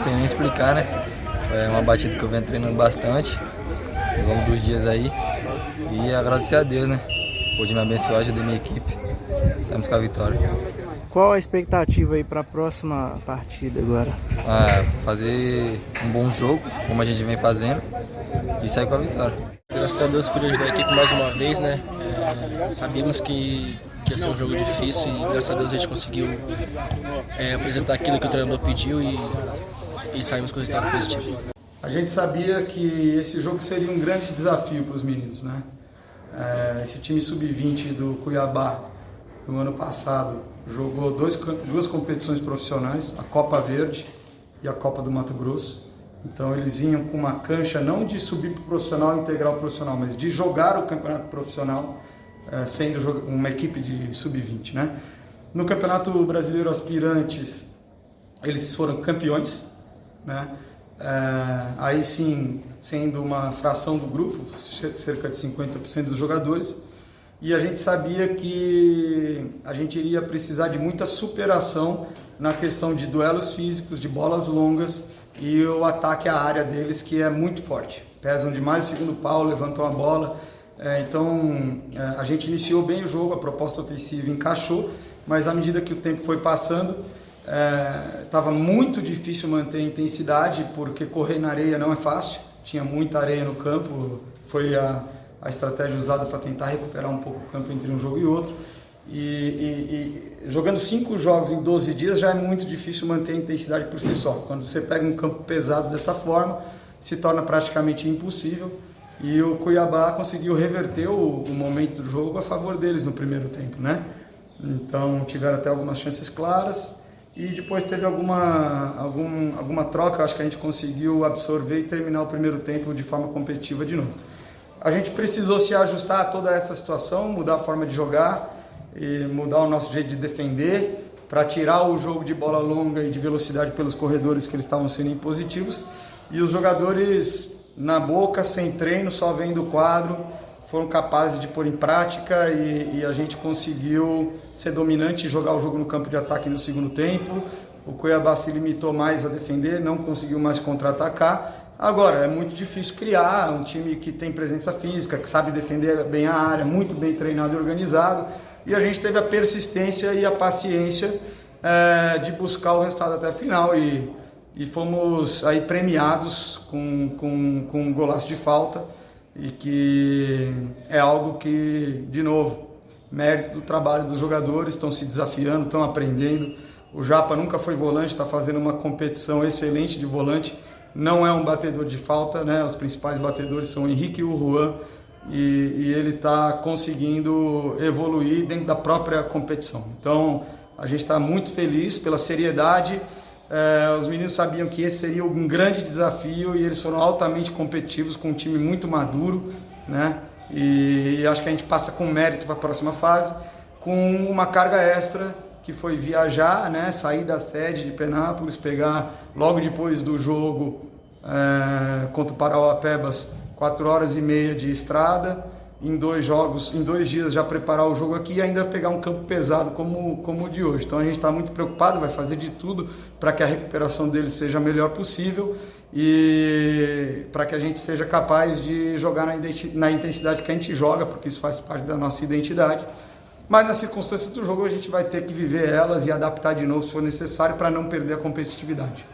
sei nem explicar, né? Foi uma batida que eu venho treinando bastante ao longo dos dias aí. E agradecer a Deus, né? Pôde me abençoar, ajudei minha equipe. Saímos com a vitória. Qual a expectativa aí para a próxima partida agora? Ah, fazer um bom jogo, como a gente vem fazendo, e sair com a vitória. Graças a Deus por ajudar a equipe mais uma vez, né? É, sabíamos que, que ia ser um jogo difícil e graças a Deus a gente conseguiu é, apresentar aquilo que o treinador pediu e, e saímos com resultado positivo. A gente sabia que esse jogo seria um grande desafio para os meninos, né? É, esse time sub-20 do Cuiabá no ano passado jogou dois, duas competições profissionais, a Copa Verde e a Copa do Mato Grosso. Então eles vinham com uma cancha não de subir para o profissional integral profissional, mas de jogar o campeonato profissional é, sendo uma equipe de sub-20, né? No Campeonato Brasileiro Aspirantes eles foram campeões, né? É, aí sim, sendo uma fração do grupo, cerca de 50% dos jogadores, e a gente sabia que a gente iria precisar de muita superação na questão de duelos físicos, de bolas longas e o ataque à área deles, que é muito forte. Pesam demais o segundo pau, levantam a bola. É, então é, a gente iniciou bem o jogo, a proposta ofensiva encaixou, mas à medida que o tempo foi passando, estava é, muito difícil manter a intensidade, porque correr na areia não é fácil, tinha muita areia no campo, foi a, a estratégia usada para tentar recuperar um pouco o campo entre um jogo e outro. E, e, e, jogando cinco jogos em 12 dias já é muito difícil manter a intensidade por si só. Quando você pega um campo pesado dessa forma, se torna praticamente impossível. E o Cuiabá conseguiu reverter o, o momento do jogo a favor deles no primeiro tempo, né? Então tiveram até algumas chances claras e depois teve alguma, algum, alguma troca, acho que a gente conseguiu absorver e terminar o primeiro tempo de forma competitiva de novo. A gente precisou se ajustar a toda essa situação, mudar a forma de jogar e mudar o nosso jeito de defender para tirar o jogo de bola longa e de velocidade pelos corredores que eles estavam sendo impositivos. E os jogadores na boca, sem treino, só vendo o quadro, foram capazes de pôr em prática e, e, a gente conseguiu ser dominante e jogar o jogo no campo de ataque no segundo tempo. O Cuiabá se limitou mais a defender, não conseguiu mais contra-atacar Agora, é muito difícil criar um time que tem presença física, que sabe defender bem a área, muito bem treinado e organizado. E a gente teve a persistência e a paciência é, de buscar o resultado até a final. E, e fomos aí premiados com, com, com um golaço de falta. E que é algo que, de novo, mérito do trabalho dos jogadores, estão se desafiando, estão aprendendo. O Japa nunca foi volante, está fazendo uma competição excelente de volante não é um batedor de falta, né? Os principais batedores são o Henrique e o Juan e, e ele está conseguindo evoluir dentro da própria competição. Então a gente está muito feliz pela seriedade. É, os meninos sabiam que esse seria um grande desafio e eles foram altamente competitivos com um time muito maduro, né? E, e acho que a gente passa com mérito para a próxima fase, com uma carga extra que foi viajar, né, sair da sede de Penápolis, pegar logo depois do jogo é, contra o Parauapebas, quatro horas e meia de estrada, em dois jogos, em dois dias já preparar o jogo aqui e ainda pegar um campo pesado como, como o de hoje. Então a gente está muito preocupado, vai fazer de tudo para que a recuperação dele seja a melhor possível e para que a gente seja capaz de jogar na, na intensidade que a gente joga, porque isso faz parte da nossa identidade mas nas circunstâncias do jogo a gente vai ter que viver elas e adaptar de novo se for necessário para não perder a competitividade.